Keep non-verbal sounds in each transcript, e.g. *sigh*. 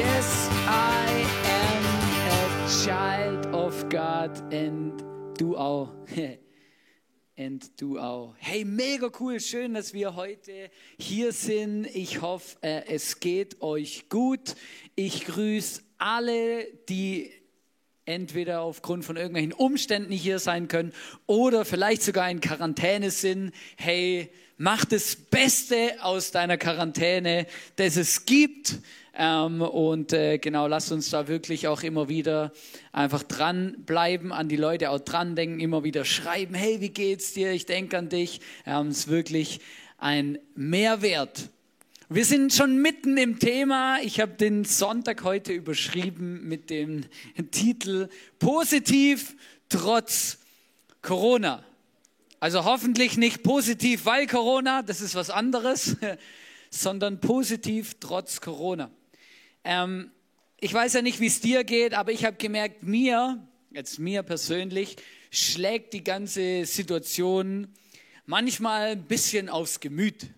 Yes, I am a child of God and du auch. *laughs* And du auch. Hey, mega cool, schön, dass wir heute hier sind. Ich hoffe, äh, es geht euch gut. Ich grüße alle, die entweder aufgrund von irgendwelchen Umständen hier sein können oder vielleicht sogar in Quarantäne sind. Hey, mach das Beste aus deiner Quarantäne, das es gibt. Ähm, und äh, genau, lasst uns da wirklich auch immer wieder einfach dranbleiben, an die Leute auch dran denken, immer wieder schreiben, hey, wie geht's dir? Ich denke an dich. Ähm, es ist wirklich ein Mehrwert. Wir sind schon mitten im Thema. Ich habe den Sonntag heute überschrieben mit dem *laughs* Titel Positiv trotz Corona. Also hoffentlich nicht positiv, weil Corona, das ist was anderes, *laughs* sondern positiv trotz Corona. Ähm, ich weiß ja nicht, wie es dir geht, aber ich habe gemerkt, mir, jetzt mir persönlich, schlägt die ganze Situation manchmal ein bisschen aufs Gemüt.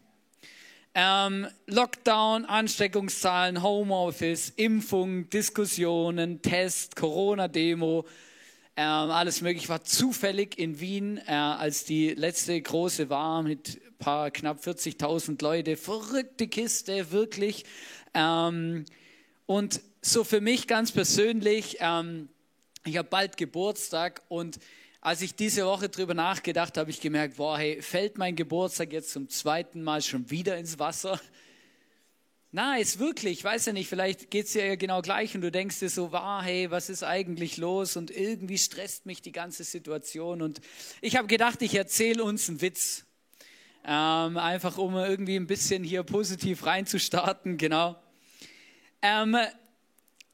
Ähm, Lockdown, Ansteckungszahlen, Homeoffice, Impfung, Diskussionen, Test, Corona-Demo, ähm, alles mögliche war zufällig in Wien, äh, als die letzte große war mit paar knapp 40.000 Leute. Verrückte Kiste, wirklich. Ähm, und so für mich ganz persönlich, ähm, ich habe bald Geburtstag und als ich diese Woche drüber nachgedacht habe, habe ich gemerkt, boah, hey, fällt mein Geburtstag jetzt zum zweiten Mal schon wieder ins Wasser? Na, ist wirklich, ich weiß ja nicht, vielleicht geht es dir ja genau gleich und du denkst dir so, wow, hey, was ist eigentlich los? Und irgendwie stresst mich die ganze Situation. Und ich habe gedacht, ich erzähle uns einen Witz. Ähm, einfach um irgendwie ein bisschen hier positiv reinzustarten, genau. Ähm,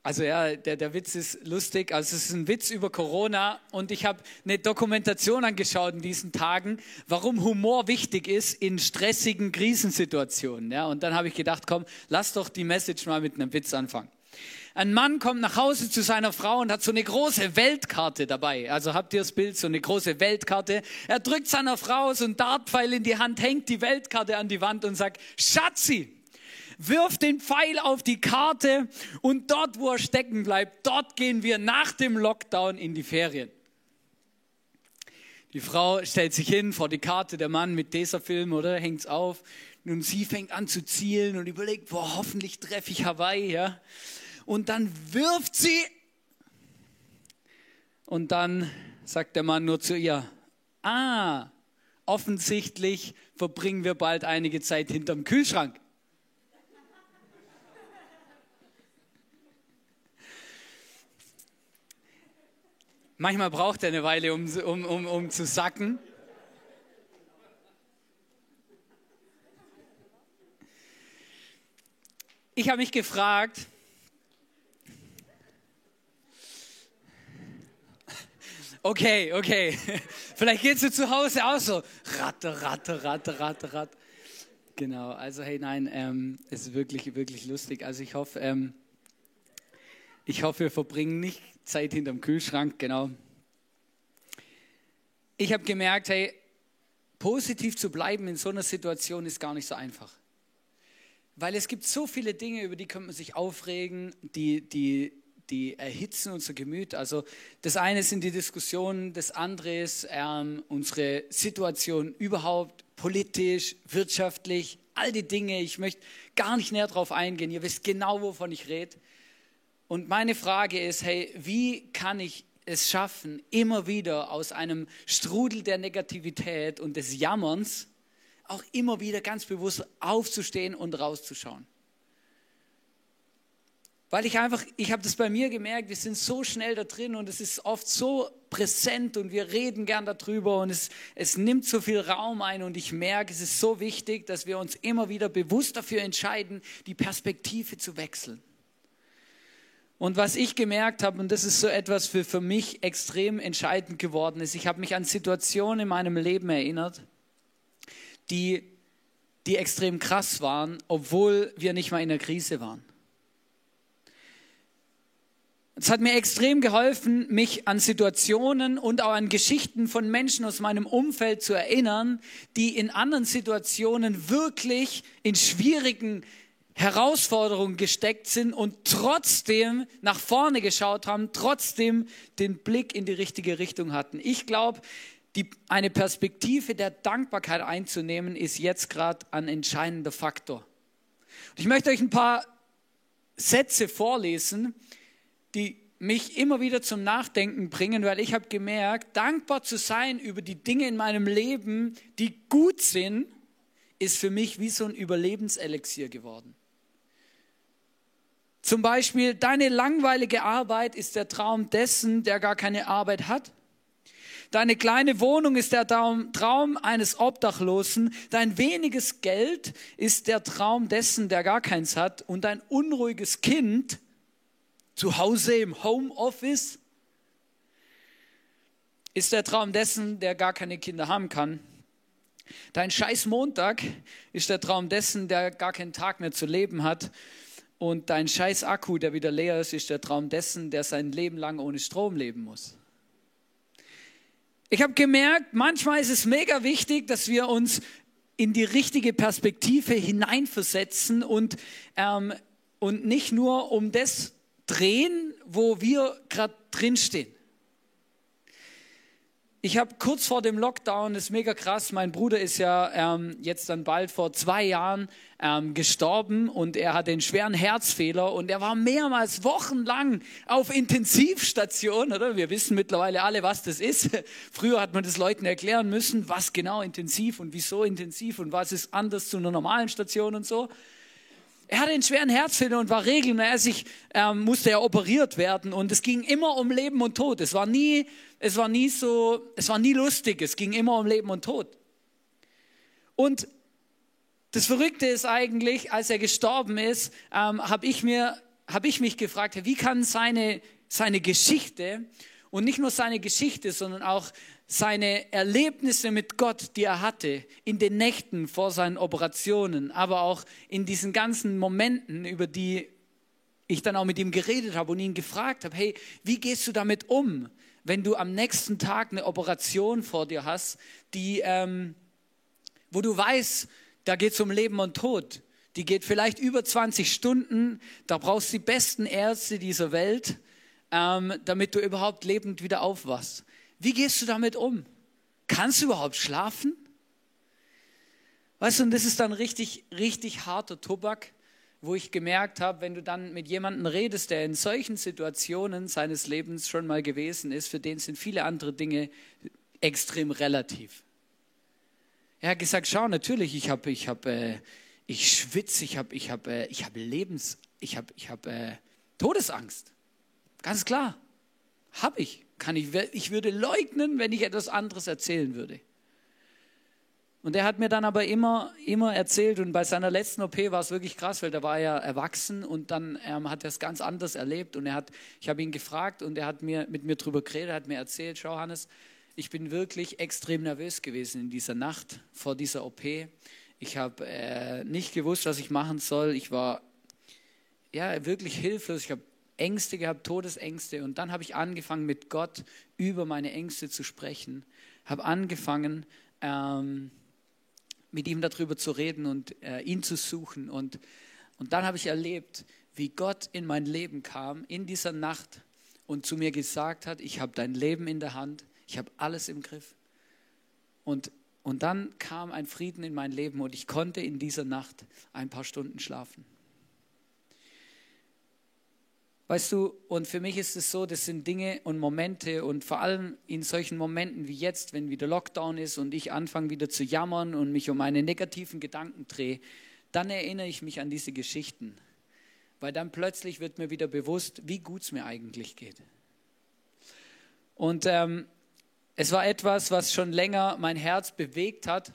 also ja, der, der Witz ist lustig. Also es ist ein Witz über Corona und ich habe eine Dokumentation angeschaut in diesen Tagen, warum Humor wichtig ist in stressigen Krisensituationen. Ja, und dann habe ich gedacht, komm, lass doch die Message mal mit einem Witz anfangen. Ein Mann kommt nach Hause zu seiner Frau und hat so eine große Weltkarte dabei. Also habt ihr das Bild, so eine große Weltkarte. Er drückt seiner Frau so ein Dartpfeil in die Hand, hängt die Weltkarte an die Wand und sagt, Schatzi, wirf den Pfeil auf die Karte und dort, wo er stecken bleibt, dort gehen wir nach dem Lockdown in die Ferien. Die Frau stellt sich hin vor die Karte, der Mann mit dieser Film, oder? Hängt's auf. Und sie fängt an zu zielen und überlegt, boah, hoffentlich treffe ich Hawaii, ja. Und dann wirft sie. Und dann sagt der Mann nur zu ihr, ah, offensichtlich verbringen wir bald einige Zeit hinterm Kühlschrank. Manchmal braucht er eine Weile, um, um, um, um zu sacken. Ich habe mich gefragt, okay, okay, *laughs* vielleicht geht es zu Hause auch so, ratte, ratte, ratte, ratte, ratte. Genau, also hey, nein, ähm, es ist wirklich, wirklich lustig. Also ich hoffe, ähm, ich hoffe, wir verbringen nicht Zeit hinterm Kühlschrank, genau. Ich habe gemerkt, hey, positiv zu bleiben in so einer Situation ist gar nicht so einfach. Weil es gibt so viele Dinge, über die kann man sich aufregen, die, die, die erhitzen unser Gemüt. Also das eine sind die Diskussionen, das andere ist ähm, unsere Situation überhaupt, politisch, wirtschaftlich, all die Dinge. Ich möchte gar nicht näher darauf eingehen. Ihr wisst genau, wovon ich rede. Und meine Frage ist, hey, wie kann ich es schaffen, immer wieder aus einem Strudel der Negativität und des Jammerns auch immer wieder ganz bewusst aufzustehen und rauszuschauen? Weil ich einfach, ich habe das bei mir gemerkt, wir sind so schnell da drin und es ist oft so präsent und wir reden gern darüber und es, es nimmt so viel Raum ein und ich merke, es ist so wichtig, dass wir uns immer wieder bewusst dafür entscheiden, die Perspektive zu wechseln. Und was ich gemerkt habe, und das ist so etwas für, für mich extrem entscheidend geworden ist, ich habe mich an Situationen in meinem Leben erinnert, die, die extrem krass waren, obwohl wir nicht mal in der Krise waren. Es hat mir extrem geholfen, mich an Situationen und auch an Geschichten von Menschen aus meinem Umfeld zu erinnern, die in anderen Situationen wirklich in schwierigen Herausforderungen gesteckt sind und trotzdem nach vorne geschaut haben, trotzdem den Blick in die richtige Richtung hatten. Ich glaube, eine Perspektive der Dankbarkeit einzunehmen, ist jetzt gerade ein entscheidender Faktor. Und ich möchte euch ein paar Sätze vorlesen, die mich immer wieder zum Nachdenken bringen, weil ich habe gemerkt, dankbar zu sein über die Dinge in meinem Leben, die gut sind, ist für mich wie so ein Überlebenselixier geworden. Zum Beispiel, deine langweilige Arbeit ist der Traum dessen, der gar keine Arbeit hat. Deine kleine Wohnung ist der Traum eines Obdachlosen. Dein weniges Geld ist der Traum dessen, der gar keins hat. Und dein unruhiges Kind zu Hause im Homeoffice ist der Traum dessen, der gar keine Kinder haben kann. Dein scheiß Montag ist der Traum dessen, der gar keinen Tag mehr zu leben hat. Und dein scheiß Akku, der wieder leer ist, ist der Traum dessen, der sein Leben lang ohne Strom leben muss. Ich habe gemerkt, manchmal ist es mega wichtig, dass wir uns in die richtige Perspektive hineinversetzen und, ähm, und nicht nur um das drehen, wo wir gerade drinstehen. Ich habe kurz vor dem Lockdown, das ist mega krass, mein Bruder ist ja ähm, jetzt dann bald vor zwei Jahren ähm, gestorben und er hatte einen schweren Herzfehler und er war mehrmals wochenlang auf Intensivstation, oder? Wir wissen mittlerweile alle, was das ist. *laughs* Früher hat man das Leuten erklären müssen, was genau intensiv und wieso intensiv und was ist anders zu einer normalen Station und so. Er hatte einen schweren Herzfehler und war regelmäßig, ähm, musste er operiert werden und es ging immer um Leben und Tod. Es war nie, es war nie so, es war nie lustig. Es ging immer um Leben und Tod. Und das Verrückte ist eigentlich, als er gestorben ist, ähm, habe ich mir, habe ich mich gefragt, wie kann seine seine Geschichte und nicht nur seine Geschichte, sondern auch seine Erlebnisse mit Gott, die er hatte, in den Nächten vor seinen Operationen, aber auch in diesen ganzen Momenten, über die ich dann auch mit ihm geredet habe und ihn gefragt habe, hey, wie gehst du damit um, wenn du am nächsten Tag eine Operation vor dir hast, die, ähm, wo du weißt, da geht es um Leben und Tod. Die geht vielleicht über 20 Stunden, da brauchst du die besten Ärzte dieser Welt, ähm, damit du überhaupt lebend wieder aufwachst. Wie gehst du damit um? Kannst du überhaupt schlafen? Weißt du, und das ist dann richtig, richtig harter Tobak, wo ich gemerkt habe, wenn du dann mit jemandem redest, der in solchen Situationen seines Lebens schon mal gewesen ist, für den sind viele andere Dinge extrem relativ. Er hat gesagt, schau, natürlich, ich habe, ich habe, äh, ich schwitze, ich habe, ich habe, äh, ich habe Lebens, ich habe, ich habe äh, Todesangst. Ganz klar, habe ich kann ich, ich würde leugnen, wenn ich etwas anderes erzählen würde. Und er hat mir dann aber immer, immer erzählt und bei seiner letzten OP war es wirklich krass, weil da war er erwachsen und dann ähm, hat er es ganz anders erlebt und er hat, ich habe ihn gefragt und er hat mir, mit mir drüber geredet, hat mir erzählt, schau Hannes, ich bin wirklich extrem nervös gewesen in dieser Nacht vor dieser OP. Ich habe äh, nicht gewusst, was ich machen soll. Ich war ja wirklich hilflos. Ich habe Ängste gehabt, Todesängste. Und dann habe ich angefangen, mit Gott über meine Ängste zu sprechen. Habe angefangen, ähm, mit ihm darüber zu reden und äh, ihn zu suchen. Und, und dann habe ich erlebt, wie Gott in mein Leben kam, in dieser Nacht und zu mir gesagt hat, ich habe dein Leben in der Hand, ich habe alles im Griff. Und, und dann kam ein Frieden in mein Leben und ich konnte in dieser Nacht ein paar Stunden schlafen. Weißt du, und für mich ist es so, das sind Dinge und Momente und vor allem in solchen Momenten wie jetzt, wenn wieder Lockdown ist und ich anfange wieder zu jammern und mich um meine negativen Gedanken drehe, dann erinnere ich mich an diese Geschichten. Weil dann plötzlich wird mir wieder bewusst, wie gut es mir eigentlich geht. Und ähm, es war etwas, was schon länger mein Herz bewegt hat,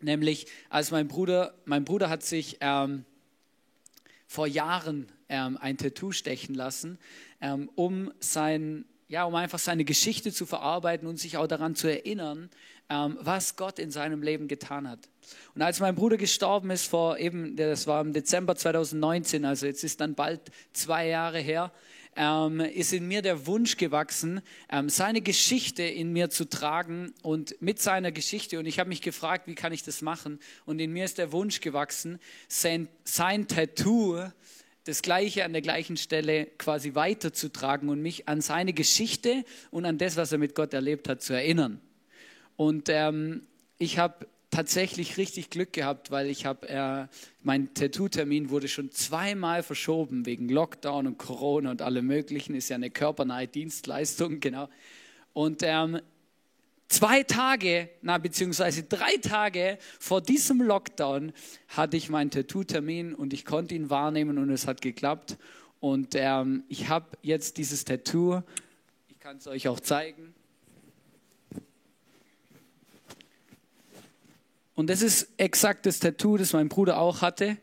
nämlich als mein Bruder, mein Bruder hat sich ähm, vor Jahren ähm, ein Tattoo stechen lassen, ähm, um sein ja, um einfach seine Geschichte zu verarbeiten und sich auch daran zu erinnern, ähm, was Gott in seinem Leben getan hat. Und als mein Bruder gestorben ist, vor eben, das war im Dezember 2019, also jetzt ist dann bald zwei Jahre her, ähm, ist in mir der Wunsch gewachsen, ähm, seine Geschichte in mir zu tragen und mit seiner Geschichte. Und ich habe mich gefragt, wie kann ich das machen? Und in mir ist der Wunsch gewachsen, sein, sein Tattoo, das Gleiche an der gleichen Stelle quasi weiterzutragen und mich an seine Geschichte und an das, was er mit Gott erlebt hat, zu erinnern. Und ähm, ich habe tatsächlich richtig Glück gehabt, weil ich habe, äh, mein Tattoo-Termin wurde schon zweimal verschoben wegen Lockdown und Corona und allem Möglichen. Ist ja eine körpernahe Dienstleistung, *laughs* genau. Und ähm, zwei Tage, na beziehungsweise drei Tage vor diesem Lockdown hatte ich meinen Tattoo-Termin und ich konnte ihn wahrnehmen und es hat geklappt. Und ähm, ich habe jetzt dieses Tattoo, ich kann es euch auch zeigen. Und das ist exakt das Tattoo, das mein Bruder auch hatte.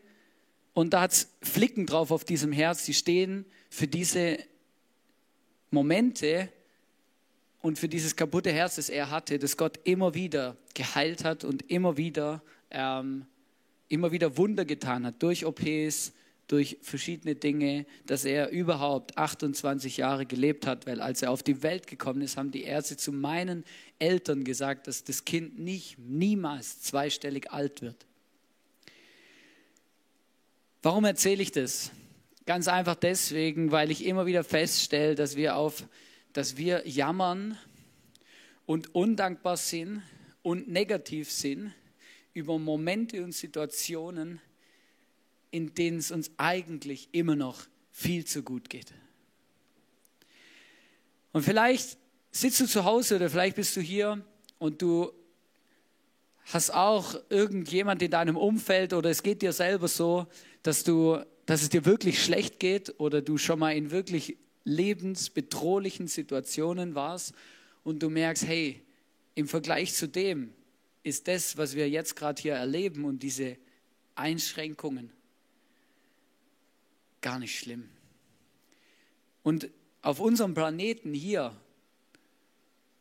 Und da hat es Flicken drauf auf diesem Herz, die stehen für diese Momente und für dieses kaputte Herz, das er hatte, das Gott immer wieder geheilt hat und immer wieder, ähm, immer wieder Wunder getan hat durch OPs, durch verschiedene Dinge, dass er überhaupt 28 Jahre gelebt hat, weil als er auf die Welt gekommen ist, haben die Ärzte zu meinen Eltern gesagt, dass das Kind nicht, niemals zweistellig alt wird. Warum erzähle ich das? Ganz einfach deswegen, weil ich immer wieder feststelle, dass wir auf, dass wir jammern und undankbar sind und negativ sind über Momente und Situationen, in denen es uns eigentlich immer noch viel zu gut geht. Und vielleicht sitzt du zu Hause oder vielleicht bist du hier und du hast auch irgendjemand in deinem Umfeld oder es geht dir selber so, dass du, dass es dir wirklich schlecht geht oder du schon mal in wirklich lebensbedrohlichen Situationen warst und du merkst, hey, im Vergleich zu dem ist das, was wir jetzt gerade hier erleben und diese Einschränkungen gar nicht schlimm. Und auf unserem Planeten hier,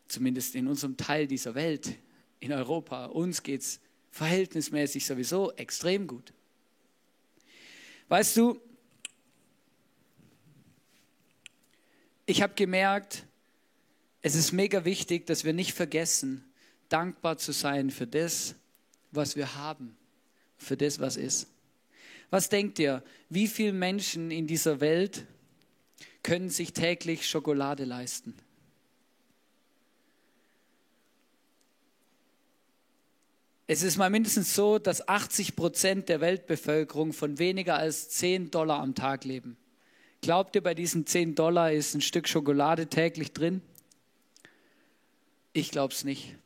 zumindest in unserem Teil dieser Welt, in Europa, uns geht es verhältnismäßig sowieso extrem gut. Weißt du, ich habe gemerkt, es ist mega wichtig, dass wir nicht vergessen, dankbar zu sein für das, was wir haben, für das, was ist. Was denkt ihr, wie viele Menschen in dieser Welt können sich täglich Schokolade leisten? Es ist mal mindestens so, dass 80 Prozent der Weltbevölkerung von weniger als 10 Dollar am Tag leben. Glaubt ihr, bei diesen 10 Dollar ist ein Stück Schokolade täglich drin? Ich glaube es nicht.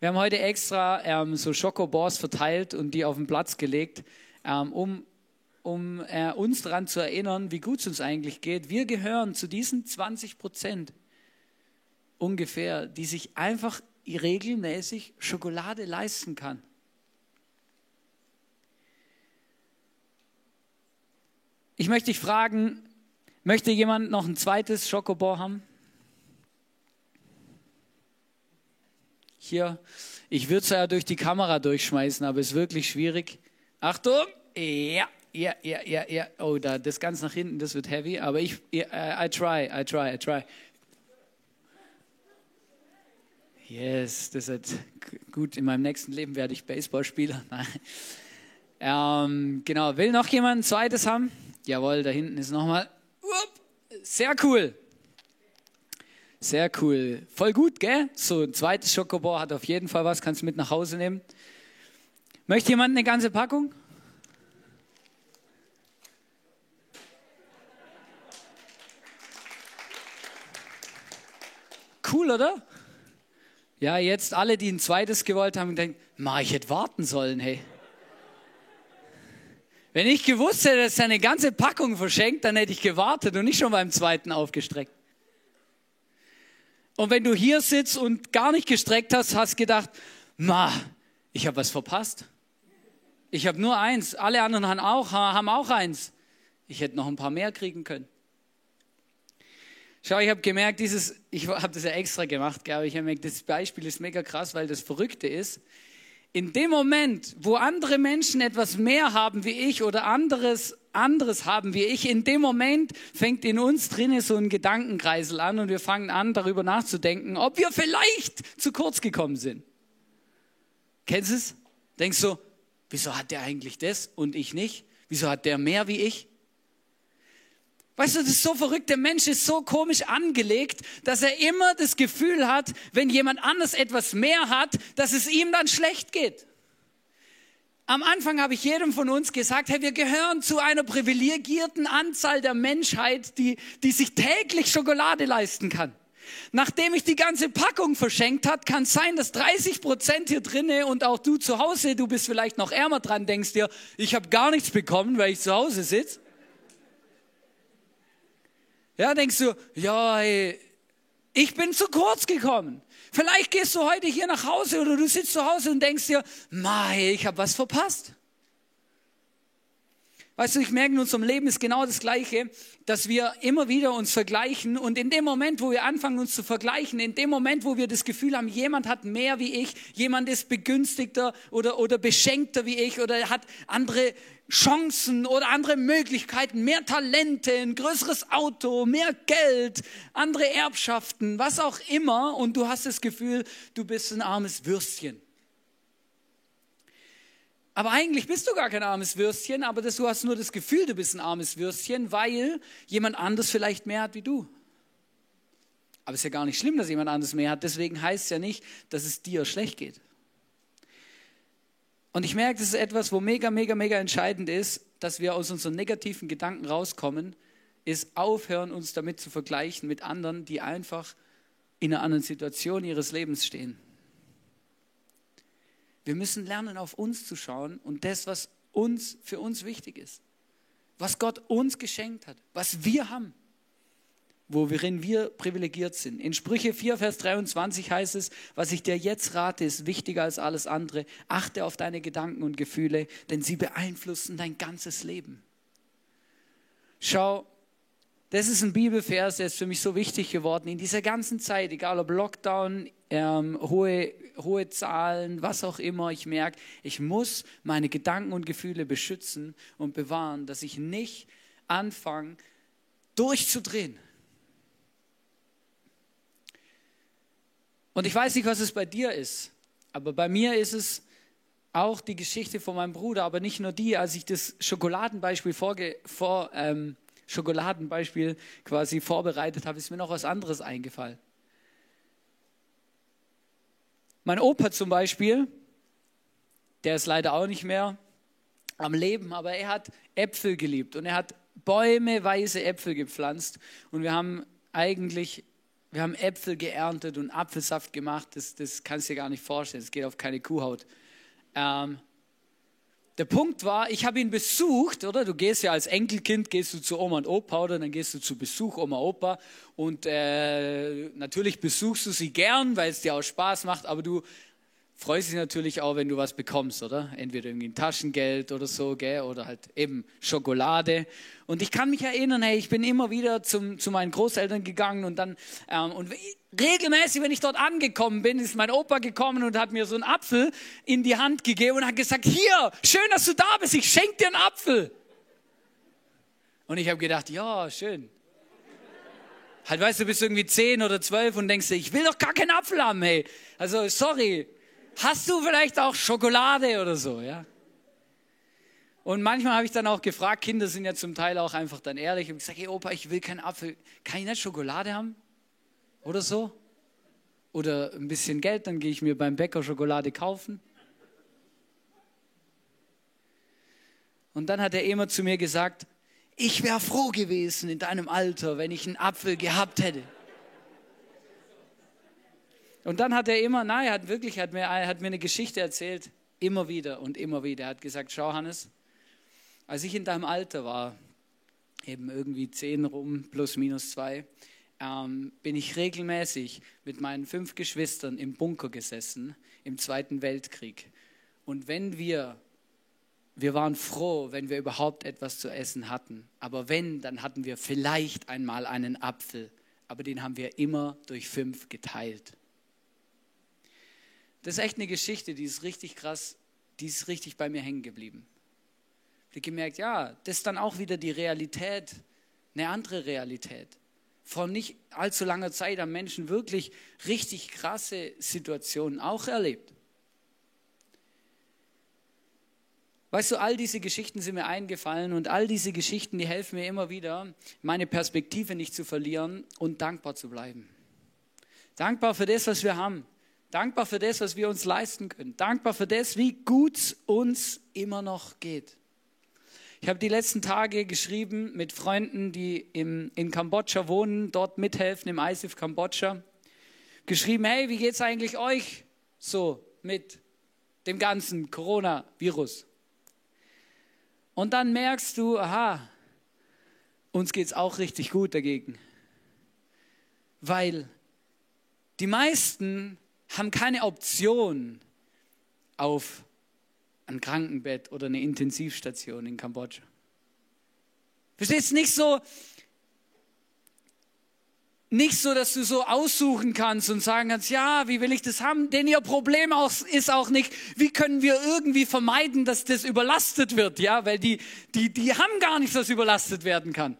Wir haben heute extra ähm, so Schokobors verteilt und die auf den Platz gelegt. Ähm, um, um äh, uns daran zu erinnern, wie gut es uns eigentlich geht. Wir gehören zu diesen 20 Prozent ungefähr, die sich einfach regelmäßig Schokolade leisten kann. Ich möchte dich fragen, möchte jemand noch ein zweites Schokobor haben? Hier, ich würde es ja durch die Kamera durchschmeißen, aber es ist wirklich schwierig. Achtung! Ja, ja, ja, ja, ja. Oh, da, das ganz nach hinten, das wird heavy, aber ich, yeah, I try, I try, I try. Yes, das ist gut. In meinem nächsten Leben werde ich Baseballspieler. *laughs* Ähm, genau, will noch jemand ein zweites haben? Jawohl, da hinten ist nochmal. Sehr cool. Sehr cool. Voll gut, gell? So ein zweites Schokobor hat auf jeden Fall was, kannst du mit nach Hause nehmen. Möchte jemand eine ganze Packung? Cool, oder? Ja, jetzt alle, die ein zweites gewollt haben, denken, ma, ich hätte warten sollen, hey. Wenn ich gewusst hätte, dass er eine ganze Packung verschenkt, dann hätte ich gewartet und nicht schon beim zweiten aufgestreckt. Und wenn du hier sitzt und gar nicht gestreckt hast, hast gedacht, ma, ich habe was verpasst. Ich habe nur eins, alle anderen haben auch, haben auch eins. Ich hätte noch ein paar mehr kriegen können. Schau, ich habe gemerkt, dieses, ich habe das ja extra gemacht, glaube ich. Ich habe gemerkt, das Beispiel ist mega krass, weil das Verrückte ist, in dem Moment, wo andere Menschen etwas mehr haben wie ich oder anderes, anderes haben wie ich, in dem Moment fängt in uns drinnen so ein Gedankenkreisel an und wir fangen an, darüber nachzudenken, ob wir vielleicht zu kurz gekommen sind. Kennst du es? Denkst du, wieso hat der eigentlich das und ich nicht? Wieso hat der mehr wie ich? Weißt du, das ist so verrückt, der Mensch ist so komisch angelegt, dass er immer das Gefühl hat, wenn jemand anders etwas mehr hat, dass es ihm dann schlecht geht. Am Anfang habe ich jedem von uns gesagt, hey, wir gehören zu einer privilegierten Anzahl der Menschheit, die, die sich täglich Schokolade leisten kann. Nachdem ich die ganze Packung verschenkt hat, kann es sein, dass 30 Prozent hier drinnen und auch du zu Hause, du bist vielleicht noch ärmer dran, denkst dir, ich habe gar nichts bekommen, weil ich zu Hause sitze. Ja, denkst du, ja, ey, ich bin zu kurz gekommen. Vielleicht gehst du heute hier nach Hause oder du sitzt zu Hause und denkst dir, mei, ich habe was verpasst. Weißt du, ich merke in unserem Leben ist genau das Gleiche, dass wir immer wieder uns vergleichen und in dem Moment, wo wir anfangen uns zu vergleichen, in dem Moment, wo wir das Gefühl haben, jemand hat mehr wie ich, jemand ist begünstigter oder, oder beschenkter wie ich oder hat andere Chancen oder andere Möglichkeiten, mehr Talente, ein größeres Auto, mehr Geld, andere Erbschaften, was auch immer und du hast das Gefühl, du bist ein armes Würstchen. Aber eigentlich bist du gar kein armes Würstchen, aber das, du hast nur das Gefühl, du bist ein armes Würstchen, weil jemand anders vielleicht mehr hat wie du. Aber es ist ja gar nicht schlimm, dass jemand anders mehr hat. Deswegen heißt es ja nicht, dass es dir schlecht geht. Und ich merke, das ist etwas, wo mega, mega, mega entscheidend ist, dass wir aus unseren negativen Gedanken rauskommen, ist aufhören, uns damit zu vergleichen mit anderen, die einfach in einer anderen Situation ihres Lebens stehen. Wir müssen lernen, auf uns zu schauen und das, was uns für uns wichtig ist, was Gott uns geschenkt hat, was wir haben, worin wir privilegiert sind. In Sprüche 4, Vers 23 heißt es, was ich dir jetzt rate, ist wichtiger als alles andere. Achte auf deine Gedanken und Gefühle, denn sie beeinflussen dein ganzes Leben. Schau, das ist ein Bibelvers, der ist für mich so wichtig geworden. In dieser ganzen Zeit, egal ob Lockdown, ähm, hohe, hohe Zahlen, was auch immer, ich merke, ich muss meine Gedanken und Gefühle beschützen und bewahren, dass ich nicht anfange, durchzudrehen. Und ich weiß nicht, was es bei dir ist, aber bei mir ist es auch die Geschichte von meinem Bruder, aber nicht nur die, als ich das Schokoladenbeispiel vorge vor, ähm, Schokoladenbeispiel quasi vorbereitet habe, ist mir noch was anderes eingefallen. Mein Opa zum Beispiel, der ist leider auch nicht mehr am Leben, aber er hat Äpfel geliebt und er hat Bäume, weiße Äpfel gepflanzt und wir haben eigentlich, wir haben Äpfel geerntet und Apfelsaft gemacht, das, das kannst du dir gar nicht vorstellen, das geht auf keine Kuhhaut. Ähm, der Punkt war, ich habe ihn besucht, oder? Du gehst ja als Enkelkind, gehst du zu Oma und Opa oder? Dann gehst du zu Besuch Oma, Opa. Und äh, natürlich besuchst du sie gern, weil es dir auch Spaß macht, aber du freust dich natürlich auch, wenn du was bekommst, oder? Entweder irgendwie ein Taschengeld oder so, gell? oder halt eben Schokolade. Und ich kann mich erinnern, hey, ich bin immer wieder zum, zu meinen Großeltern gegangen und dann, ähm, und regelmäßig, wenn ich dort angekommen bin, ist mein Opa gekommen und hat mir so einen Apfel in die Hand gegeben und hat gesagt, hier, schön, dass du da bist, ich schenke dir einen Apfel. Und ich habe gedacht, ja, schön. Halt, weißt du, bist irgendwie zehn oder zwölf und denkst dir, ich will doch gar keinen Apfel haben, hey. Also, sorry. Hast du vielleicht auch Schokolade oder so, ja? Und manchmal habe ich dann auch gefragt, Kinder sind ja zum Teil auch einfach dann ehrlich und gesagt, hey Opa, ich will keinen Apfel. Kann ich nicht Schokolade haben? Oder so? Oder ein bisschen Geld, dann gehe ich mir beim Bäcker Schokolade kaufen. Und dann hat er immer zu mir gesagt, ich wäre froh gewesen in deinem Alter, wenn ich einen Apfel gehabt hätte. Und dann hat er immer, nein, er hat wirklich, hat mir, hat mir eine Geschichte erzählt, immer wieder und immer wieder. Er hat gesagt, schau Hannes, als ich in deinem Alter war, eben irgendwie zehn rum, plus minus zwei, ähm, bin ich regelmäßig mit meinen fünf Geschwistern im Bunker gesessen im Zweiten Weltkrieg. Und wenn wir, wir waren froh, wenn wir überhaupt etwas zu essen hatten. Aber wenn, dann hatten wir vielleicht einmal einen Apfel. Aber den haben wir immer durch fünf geteilt. Das ist echt eine Geschichte, die ist richtig krass, die ist richtig bei mir hängen geblieben. Ich habe gemerkt, ja, das ist dann auch wieder die Realität, eine andere Realität. Vor nicht allzu langer Zeit haben Menschen wirklich richtig krasse Situationen auch erlebt. Weißt du, all diese Geschichten sind mir eingefallen und all diese Geschichten, die helfen mir immer wieder, meine Perspektive nicht zu verlieren und dankbar zu bleiben. Dankbar für das, was wir haben. Dankbar für das, was wir uns leisten können. Dankbar für das, wie gut uns immer noch geht. Ich habe die letzten Tage geschrieben mit Freunden, die im, in Kambodscha wohnen, dort mithelfen im ISIF Kambodscha. Geschrieben, hey, wie geht es eigentlich euch so mit dem ganzen Coronavirus? Und dann merkst du, aha, uns geht es auch richtig gut dagegen. Weil die meisten haben keine Option auf ein Krankenbett oder eine Intensivstation in Kambodscha. Verstehst du nicht so, nicht so, dass du so aussuchen kannst und sagen kannst, ja, wie will ich das haben? Denn ihr Problem auch, ist auch nicht, wie können wir irgendwie vermeiden, dass das überlastet wird, ja, weil die, die, die haben gar nichts, was überlastet werden kann.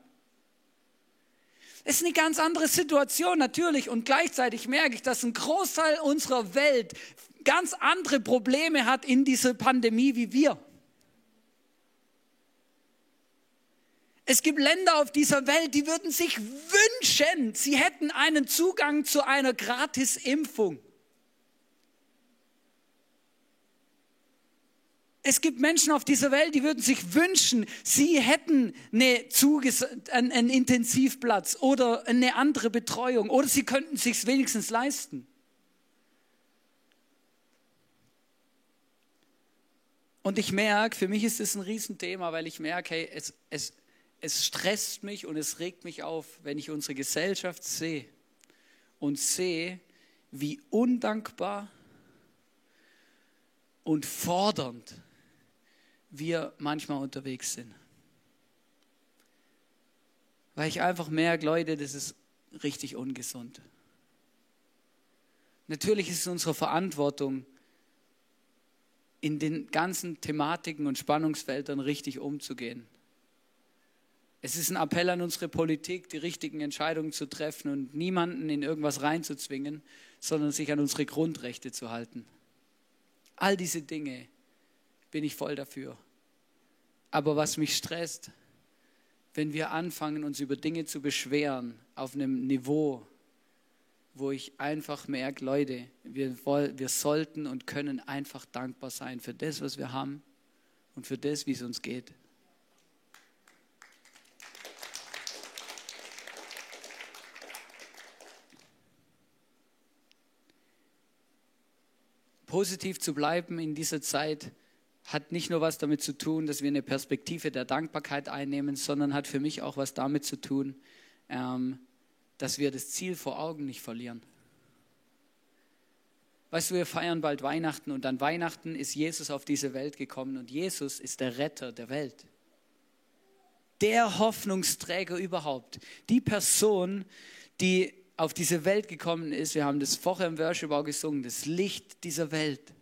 Ist eine ganz andere Situation natürlich und gleichzeitig merke ich, dass ein Großteil unserer Welt ganz andere Probleme hat in dieser Pandemie wie wir. Es gibt Länder auf dieser Welt, die würden sich wünschen, sie hätten einen Zugang zu einer Gratisimpfung. Es gibt Menschen auf dieser Welt, die würden sich wünschen, sie hätten eine Zuges einen, einen Intensivplatz oder eine andere Betreuung oder sie könnten sich wenigstens leisten. Und ich merke, für mich ist es ein Riesenthema, weil ich merke, hey, es, es, es stresst mich und es regt mich auf, wenn ich unsere Gesellschaft sehe und sehe, wie undankbar und fordernd wir manchmal unterwegs sind. Weil ich einfach merke, Leute, das ist richtig ungesund. Natürlich ist es unsere Verantwortung, in den ganzen Thematiken und Spannungsfeldern richtig umzugehen. Es ist ein Appell an unsere Politik, die richtigen Entscheidungen zu treffen und niemanden in irgendwas reinzuzwingen, sondern sich an unsere Grundrechte zu halten. All diese Dinge bin ich voll dafür. Aber was mich stresst, wenn wir anfangen, uns über Dinge zu beschweren auf einem Niveau, wo ich einfach merke, Leute, wir, wir sollten und können einfach dankbar sein für das, was wir haben und für das, wie es uns geht. positiv zu bleiben in dieser Zeit hat nicht nur was damit zu tun, dass wir eine Perspektive der Dankbarkeit einnehmen, sondern hat für mich auch was damit zu tun, ähm, dass wir das Ziel vor Augen nicht verlieren. Weißt du, wir feiern bald Weihnachten und an Weihnachten ist Jesus auf diese Welt gekommen und Jesus ist der Retter der Welt. Der Hoffnungsträger überhaupt. Die Person, die auf diese Welt gekommen ist, wir haben das vorher im Worship auch gesungen, das Licht dieser Welt.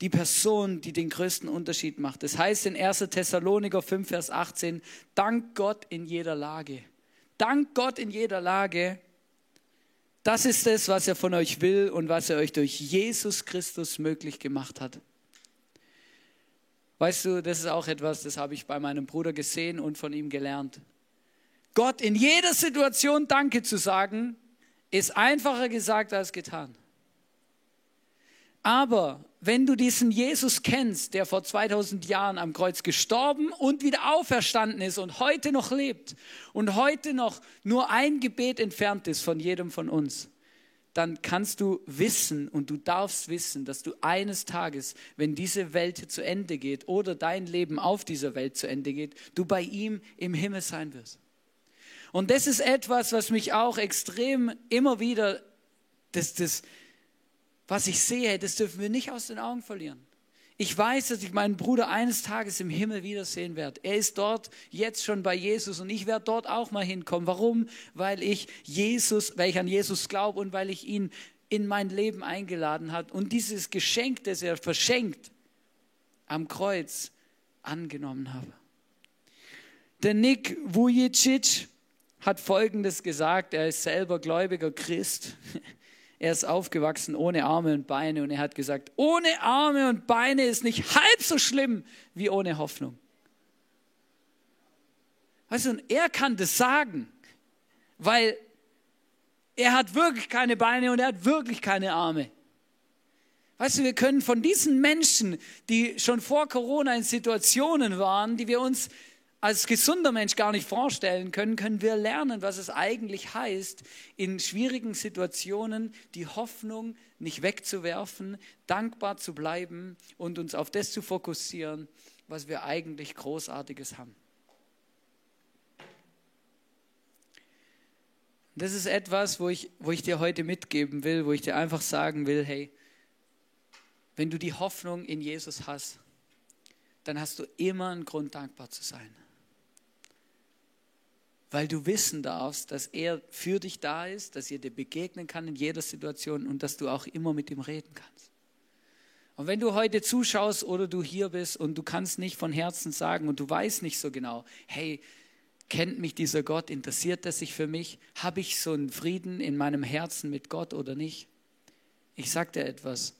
Die Person, die den größten Unterschied macht. Das heißt in 1. Thessaloniker 5, Vers 18, dank Gott in jeder Lage. Dank Gott in jeder Lage. Das ist es, was er von euch will und was er euch durch Jesus Christus möglich gemacht hat. Weißt du, das ist auch etwas, das habe ich bei meinem Bruder gesehen und von ihm gelernt. Gott in jeder Situation Danke zu sagen, ist einfacher gesagt als getan. Aber wenn du diesen Jesus kennst, der vor 2000 Jahren am Kreuz gestorben und wieder auferstanden ist und heute noch lebt und heute noch nur ein Gebet entfernt ist von jedem von uns, dann kannst du wissen und du darfst wissen, dass du eines Tages, wenn diese Welt zu Ende geht oder dein Leben auf dieser Welt zu Ende geht, du bei ihm im Himmel sein wirst. Und das ist etwas, was mich auch extrem immer wieder, das, das, was ich sehe, das dürfen wir nicht aus den Augen verlieren. Ich weiß, dass ich meinen Bruder eines Tages im Himmel wiedersehen werde. Er ist dort jetzt schon bei Jesus und ich werde dort auch mal hinkommen. Warum? Weil ich Jesus, weil ich an Jesus glaube und weil ich ihn in mein Leben eingeladen hat und dieses Geschenk, das er verschenkt, am Kreuz angenommen habe. Der Nick Vujicic hat Folgendes gesagt. Er ist selber gläubiger Christ. *laughs* Er ist aufgewachsen ohne Arme und Beine und er hat gesagt, ohne Arme und Beine ist nicht halb so schlimm wie ohne Hoffnung. Weißt du, und er kann das sagen, weil er hat wirklich keine Beine und er hat wirklich keine Arme. Weißt du, wir können von diesen Menschen, die schon vor Corona in Situationen waren, die wir uns als gesunder Mensch gar nicht vorstellen können, können wir lernen, was es eigentlich heißt, in schwierigen Situationen die Hoffnung nicht wegzuwerfen, dankbar zu bleiben und uns auf das zu fokussieren, was wir eigentlich Großartiges haben. Das ist etwas, wo ich, wo ich dir heute mitgeben will, wo ich dir einfach sagen will, hey, wenn du die Hoffnung in Jesus hast, dann hast du immer einen Grund, dankbar zu sein weil du wissen darfst, dass er für dich da ist, dass er dir begegnen kann in jeder Situation und dass du auch immer mit ihm reden kannst. Und wenn du heute zuschaust oder du hier bist und du kannst nicht von Herzen sagen und du weißt nicht so genau, hey, kennt mich dieser Gott, interessiert er sich für mich, habe ich so einen Frieden in meinem Herzen mit Gott oder nicht? Ich sage dir etwas.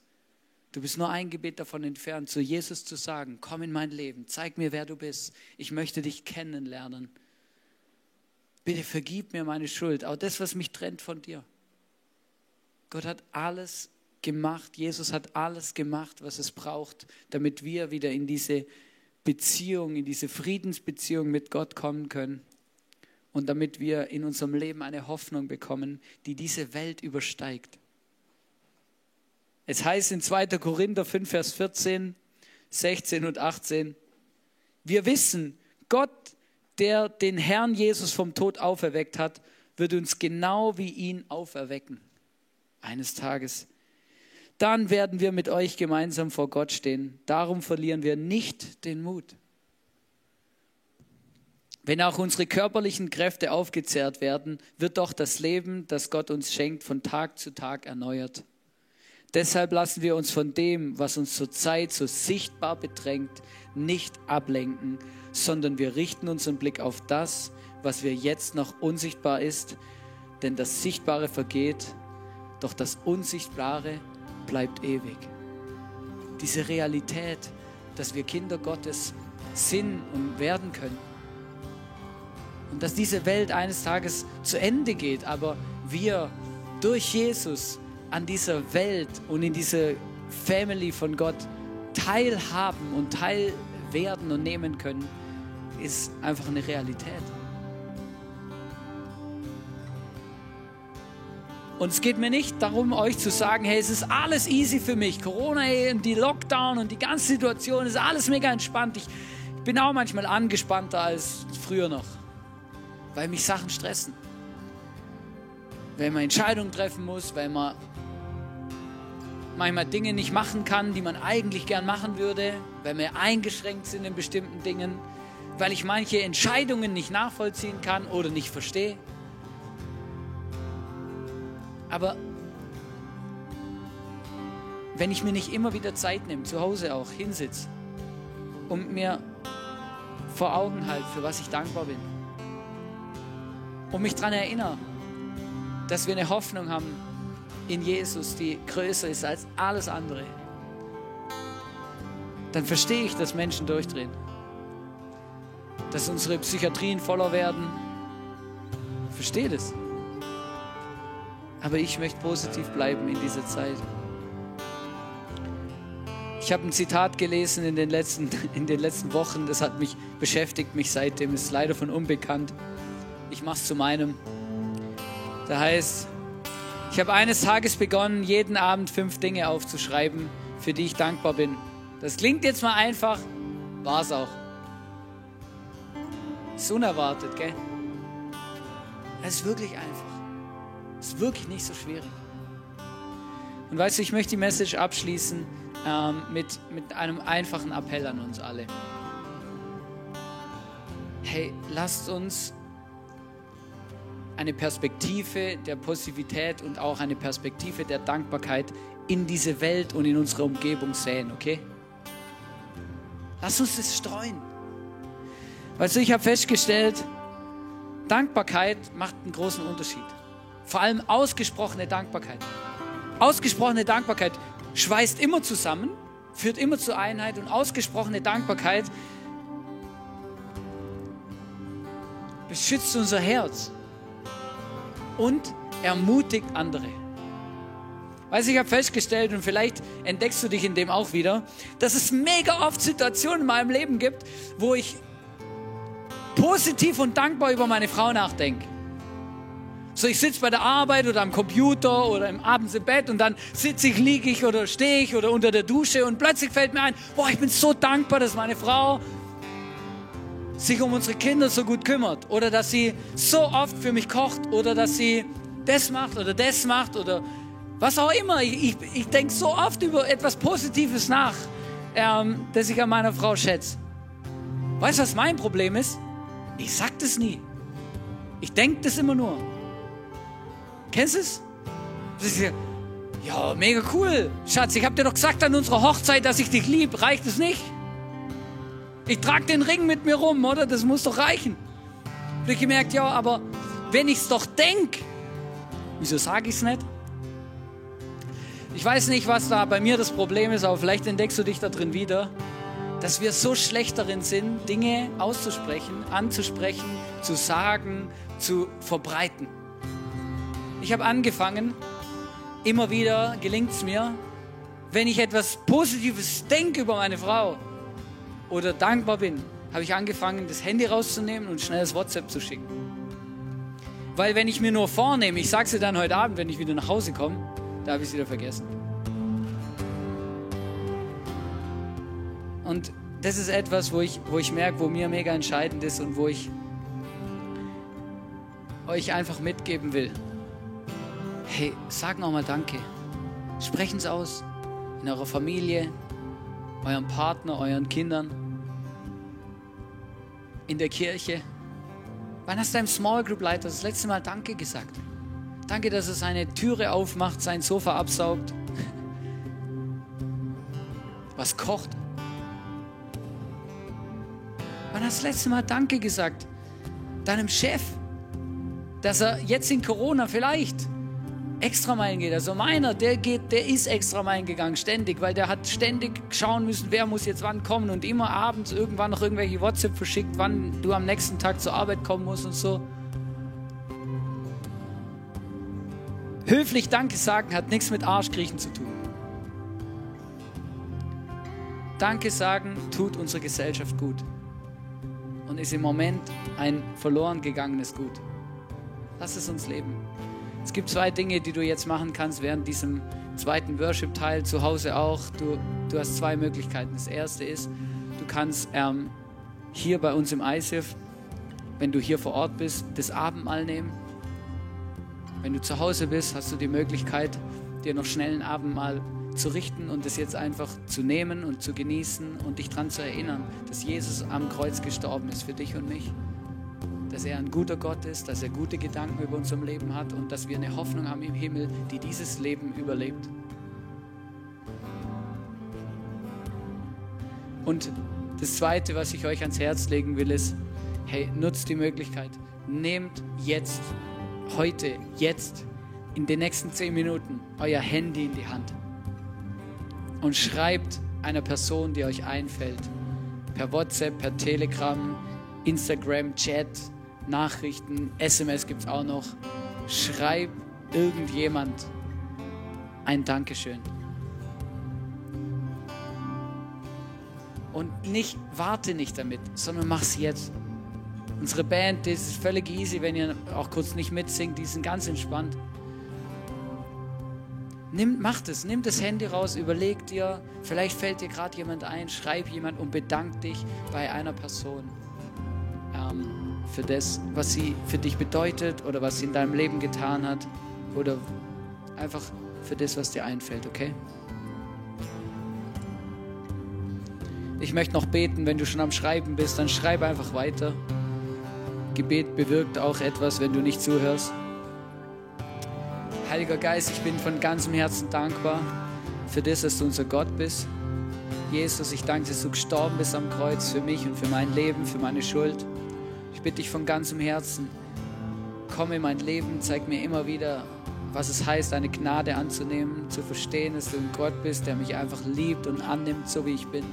Du bist nur ein Gebet davon entfernt, zu Jesus zu sagen, komm in mein Leben, zeig mir, wer du bist. Ich möchte dich kennenlernen. Bitte vergib mir meine Schuld, auch das, was mich trennt von dir. Gott hat alles gemacht, Jesus hat alles gemacht, was es braucht, damit wir wieder in diese Beziehung, in diese Friedensbeziehung mit Gott kommen können und damit wir in unserem Leben eine Hoffnung bekommen, die diese Welt übersteigt. Es heißt in 2. Korinther 5, Vers 14, 16 und 18, wir wissen, Gott der den Herrn Jesus vom Tod auferweckt hat, wird uns genau wie ihn auferwecken. Eines Tages. Dann werden wir mit euch gemeinsam vor Gott stehen. Darum verlieren wir nicht den Mut. Wenn auch unsere körperlichen Kräfte aufgezehrt werden, wird doch das Leben, das Gott uns schenkt, von Tag zu Tag erneuert. Deshalb lassen wir uns von dem, was uns zurzeit so sichtbar bedrängt, nicht ablenken, sondern wir richten unseren Blick auf das, was wir jetzt noch unsichtbar ist, denn das Sichtbare vergeht, doch das Unsichtbare bleibt ewig. Diese Realität, dass wir Kinder Gottes sind und werden können. Und dass diese Welt eines Tages zu Ende geht, aber wir durch Jesus an dieser Welt und in dieser Family von Gott teilhaben und teilwerden und nehmen können ist einfach eine Realität. Und es geht mir nicht darum, euch zu sagen, hey, es ist alles easy für mich. Corona und die Lockdown und die ganze Situation ist alles mega entspannt. Ich bin auch manchmal angespannter als früher noch, weil mich Sachen stressen. Weil man Entscheidungen treffen muss, weil man manchmal Dinge nicht machen kann, die man eigentlich gern machen würde, weil wir eingeschränkt sind in bestimmten Dingen weil ich manche Entscheidungen nicht nachvollziehen kann oder nicht verstehe. Aber wenn ich mir nicht immer wieder Zeit nehme, zu Hause auch hinsitze und mir vor Augen halte, für was ich dankbar bin und mich daran erinnere, dass wir eine Hoffnung haben in Jesus, die größer ist als alles andere, dann verstehe ich, dass Menschen durchdrehen dass unsere Psychiatrien voller werden. Verstehe das. Aber ich möchte positiv bleiben in dieser Zeit. Ich habe ein Zitat gelesen in den, letzten, *laughs* in den letzten Wochen, das hat mich beschäftigt, mich seitdem, ist leider von unbekannt. Ich mache es zu meinem. Da heißt, ich habe eines Tages begonnen, jeden Abend fünf Dinge aufzuschreiben, für die ich dankbar bin. Das klingt jetzt mal einfach, war es auch. Ist unerwartet, gell? Es ist wirklich einfach. Es ist wirklich nicht so schwierig. Und weißt du, ich möchte die Message abschließen ähm, mit, mit einem einfachen Appell an uns alle. Hey, lasst uns eine Perspektive der Positivität und auch eine Perspektive der Dankbarkeit in diese Welt und in unsere Umgebung säen, okay? Lass uns das streuen. Weißt du, ich habe festgestellt, Dankbarkeit macht einen großen Unterschied. Vor allem ausgesprochene Dankbarkeit. Ausgesprochene Dankbarkeit schweißt immer zusammen, führt immer zur Einheit und ausgesprochene Dankbarkeit beschützt unser Herz und ermutigt andere. Weißt du, ich habe festgestellt und vielleicht entdeckst du dich in dem auch wieder, dass es mega oft Situationen in meinem Leben gibt, wo ich positiv und dankbar über meine Frau nachdenke. So, ich sitze bei der Arbeit oder am Computer oder im abends im Bett und dann sitze ich, liege ich oder stehe ich oder unter der Dusche und plötzlich fällt mir ein, boah, ich bin so dankbar, dass meine Frau sich um unsere Kinder so gut kümmert oder dass sie so oft für mich kocht oder dass sie das macht oder das macht oder was auch immer. Ich, ich, ich denke so oft über etwas Positives nach, ähm, das ich an meiner Frau schätze. Weißt du, was mein Problem ist? Ich sag das nie. Ich denke das immer nur. Kennst du es? Ja, mega cool. Schatz, ich habe dir doch gesagt an unserer Hochzeit, dass ich dich liebe. Reicht es nicht? Ich trage den Ring mit mir rum, oder? Das muss doch reichen. Und ich gemerkt, ja, aber wenn ich es doch denke, wieso sage ich es nicht? Ich weiß nicht, was da bei mir das Problem ist, aber vielleicht entdeckst du dich da drin wieder, dass wir so schlecht darin sind, Dinge auszusprechen, anzusprechen, zu sagen, zu verbreiten. Ich habe angefangen, immer wieder gelingt es mir, wenn ich etwas Positives denke über meine Frau oder dankbar bin, habe ich angefangen, das Handy rauszunehmen und schnell das WhatsApp zu schicken. Weil wenn ich mir nur vornehme, ich sage sie dann heute Abend, wenn ich wieder nach Hause komme, da habe ich es wieder vergessen. Und das ist etwas, wo ich, wo ich merke, wo mir mega entscheidend ist und wo ich euch einfach mitgeben will. Hey, sagen auch mal Danke. Sprechen es aus. In eurer Familie, eurem Partner, euren Kindern, in der Kirche. Wann hast du deinem Small Group Leiter das letzte Mal Danke gesagt? Danke, dass er seine Türe aufmacht, sein Sofa absaugt, was kocht. Wann hast du das letzte Mal Danke gesagt? Deinem Chef, dass er jetzt in Corona vielleicht extra Meilen geht. Also meiner, der geht, der ist extra Meilen gegangen, ständig, weil der hat ständig schauen müssen, wer muss jetzt wann kommen und immer abends irgendwann noch irgendwelche WhatsApp verschickt, wann du am nächsten Tag zur Arbeit kommen musst und so. Höflich Danke sagen hat nichts mit Arschkriechen zu tun. Danke sagen tut unsere Gesellschaft gut und ist im Moment ein verloren gegangenes Gut. Lass es uns leben. Es gibt zwei Dinge, die du jetzt machen kannst während diesem zweiten Worship-Teil, zu Hause auch. Du, du hast zwei Möglichkeiten. Das erste ist, du kannst ähm, hier bei uns im ISIF, wenn du hier vor Ort bist, das Abendmahl nehmen. Wenn du zu Hause bist, hast du die Möglichkeit, dir noch schnell ein Abendmahl zu richten und es jetzt einfach zu nehmen und zu genießen und dich daran zu erinnern, dass Jesus am Kreuz gestorben ist für dich und mich dass er ein guter Gott ist, dass er gute Gedanken über unserem Leben hat und dass wir eine Hoffnung haben im Himmel, die dieses Leben überlebt. Und das Zweite, was ich euch ans Herz legen will, ist, hey, nutzt die Möglichkeit. Nehmt jetzt, heute, jetzt, in den nächsten zehn Minuten euer Handy in die Hand und schreibt einer Person, die euch einfällt, per WhatsApp, per Telegram, Instagram, Chat, Nachrichten, SMS gibt es auch noch. Schreib irgendjemand ein Dankeschön. Und nicht, warte nicht damit, sondern mach's jetzt. Unsere Band, das ist völlig easy, wenn ihr auch kurz nicht mitsingt, die sind ganz entspannt. Nimm, macht es, nimm das Handy raus, überleg dir, vielleicht fällt dir gerade jemand ein, schreib jemand und bedank dich bei einer Person. Für das, was sie für dich bedeutet oder was sie in deinem Leben getan hat oder einfach für das, was dir einfällt, okay? Ich möchte noch beten, wenn du schon am Schreiben bist, dann schreib einfach weiter. Gebet bewirkt auch etwas, wenn du nicht zuhörst. Heiliger Geist, ich bin von ganzem Herzen dankbar für das, dass du unser Gott bist. Jesus, ich danke, dass du gestorben bist am Kreuz für mich und für mein Leben, für meine Schuld. Ich bitte dich von ganzem Herzen, komm in mein Leben, zeig mir immer wieder, was es heißt, eine Gnade anzunehmen, zu verstehen, dass du ein Gott bist, der mich einfach liebt und annimmt, so wie ich bin.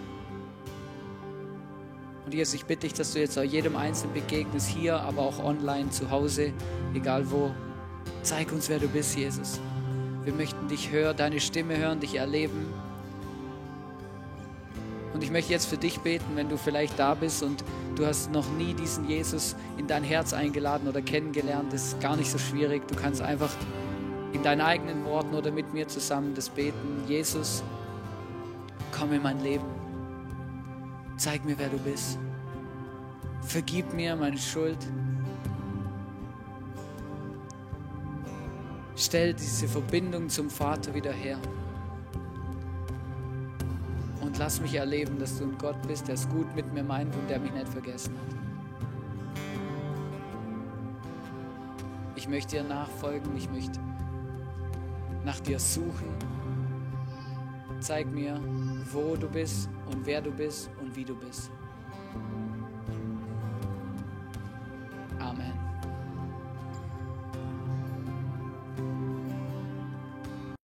Und Jesus, ich bitte dich, dass du jetzt auch jedem Einzelnen begegnest, hier, aber auch online, zu Hause, egal wo. Zeig uns, wer du bist, Jesus. Wir möchten dich hören, deine Stimme hören, dich erleben. Und ich möchte jetzt für dich beten, wenn du vielleicht da bist und du hast noch nie diesen Jesus in dein Herz eingeladen oder kennengelernt. Das ist gar nicht so schwierig. Du kannst einfach in deinen eigenen Worten oder mit mir zusammen das beten. Jesus, komm in mein Leben. Zeig mir, wer du bist. Vergib mir meine Schuld. Stell diese Verbindung zum Vater wieder her. Lass mich erleben, dass du ein Gott bist, der es gut mit mir meint und der mich nicht vergessen hat. Ich möchte dir nachfolgen, ich möchte nach dir suchen. Zeig mir, wo du bist und wer du bist und wie du bist.